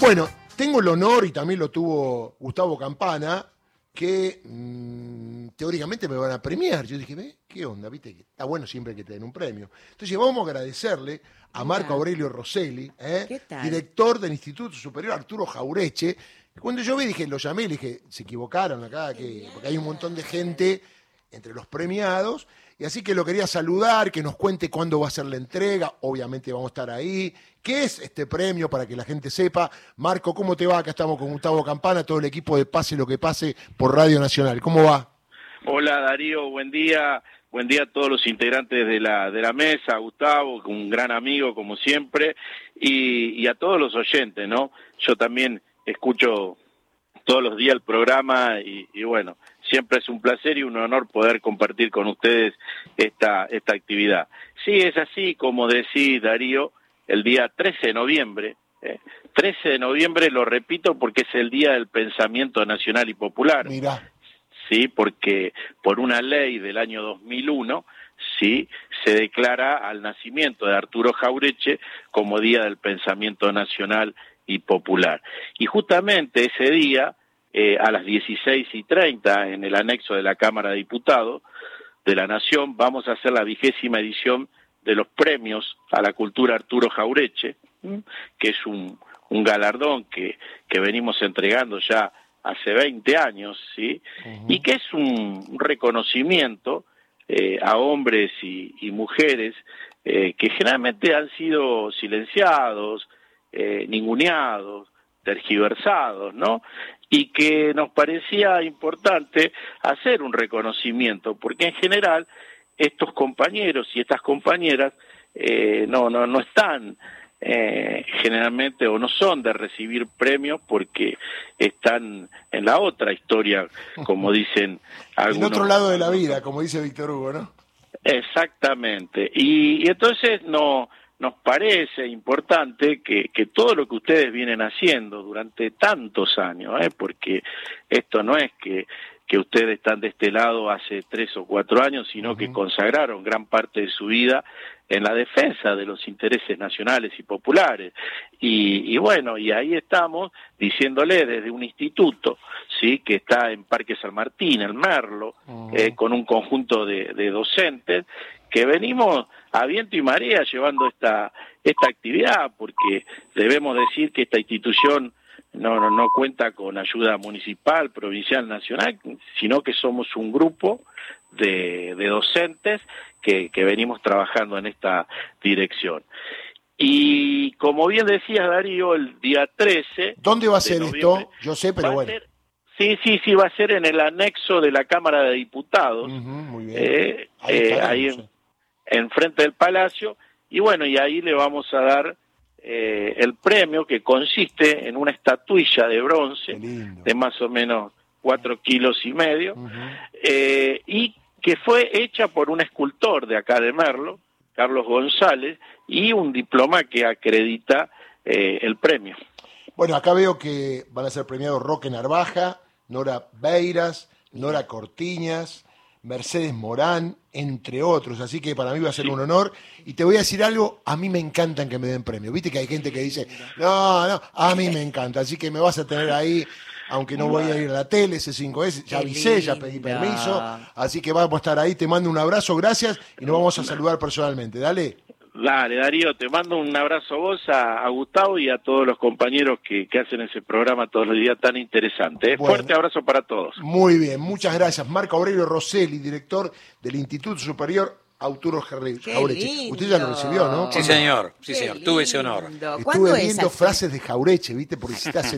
Bueno, tengo el honor, y también lo tuvo Gustavo Campana, que mm, teóricamente me van a premiar. Yo dije, ¿ve? ¿Qué onda? ¿Viste? Está bueno siempre que te den un premio. Entonces vamos a agradecerle a Marco Aurelio Rosselli, ¿eh? Director del Instituto Superior Arturo Jaureche. Cuando yo vi, dije, lo llamé, le dije, se equivocaron acá, que, porque hay un montón de gente entre los premiados. Y así que lo quería saludar, que nos cuente cuándo va a ser la entrega. Obviamente vamos a estar ahí. ¿Qué es este premio para que la gente sepa? Marco, ¿cómo te va? Acá estamos con Gustavo Campana, todo el equipo de Pase lo que pase por Radio Nacional. ¿Cómo va? Hola Darío, buen día. Buen día a todos los integrantes de la, de la mesa, Gustavo, un gran amigo como siempre, y, a todos los oyentes, ¿no? Yo también escucho todos los días el programa y bueno, siempre es un placer y un honor poder compartir con ustedes esta, esta actividad. Sí, es así, como decís Darío, el día 13 de noviembre, ¿eh? 13 de noviembre lo repito porque es el Día del Pensamiento Nacional y Popular Mirá, sí, porque por una ley del año 2001, sí, se declara al nacimiento de Arturo Jaureche como Día del Pensamiento Nacional y Popular. Y justamente ese día, eh, a las 16 y 30, en el anexo de la Cámara de Diputados de la Nación, vamos a hacer la vigésima edición de los premios a la cultura Arturo Jaureche, que es un, un galardón que, que venimos entregando ya hace 20 años, ¿sí? Y que es un, un reconocimiento eh, a hombres y, y mujeres eh, que generalmente han sido silenciados, eh, ninguneados, tergiversados, ¿no? Y que nos parecía importante hacer un reconocimiento, porque en general estos compañeros y estas compañeras eh, no, no, no están eh, generalmente o no son de recibir premios porque están en la otra historia, como dicen en algunos. otro lado de la vida, como dice Víctor Hugo, ¿no? Exactamente. Y, y entonces no, nos parece importante que, que todo lo que ustedes vienen haciendo durante tantos años, ¿eh? porque esto no es que, que ustedes están de este lado hace tres o cuatro años, sino que consagraron gran parte de su vida en la defensa de los intereses nacionales y populares. Y, y bueno, y ahí estamos diciéndole desde un instituto, sí, que está en Parque San Martín, el Merlo, eh, con un conjunto de, de docentes, que venimos a viento y marea llevando esta, esta actividad, porque debemos decir que esta institución no, no, no cuenta con ayuda municipal, provincial, nacional, sino que somos un grupo de, de docentes que, que venimos trabajando en esta dirección. Y como bien decías, Darío, el día 13... ¿Dónde va a ser esto? Yo sé, pero bueno. ser- sí, sí, sí, va a ser en el anexo de la Cámara de Diputados, muy bien. eh, Ahí eh, ahí en, enfrente del Palacio, y bueno, y ahí le vamos a dar eh, el premio que consiste en una estatuilla de bronce de más o menos cuatro kilos y medio, eh, y que fue hecha por un escultor de acá de Merlo, Carlos González, y un diploma que acredita eh, el premio. Bueno, acá veo que van a ser premiados Roque Narvaja, Nora Beiras, Nora Cortiñas, Mercedes Morán, entre otros. Así que para mí va a ser un honor. Y te voy a decir algo, a mí me encantan que me den premios. Viste que hay gente que dice, no, no, a mí me encanta. Así que me vas a tener ahí, aunque no voy a ir a la tele, C5S, ya Qué avisé, ya pedí permiso. Así que vamos a estar ahí, te mando un abrazo, gracias, y nos vamos a saludar personalmente. Dale. Dale, Darío, te mando un abrazo a vos, a, a Gustavo y a todos los compañeros que, que hacen ese programa todos los días tan interesante. ¿eh? Bueno. Fuerte abrazo para todos. Muy bien, muchas gracias. Marco Aurelio Rosselli, director del Instituto Superior Arturo Jaureche. lindo. Usted ya lo recibió, ¿no? Sí, señor, sí, señor, tuve ese honor. lindo. ¿Cuándo Estuve es viendo así? frases de Jaureche, ¿viste? Porque si estás en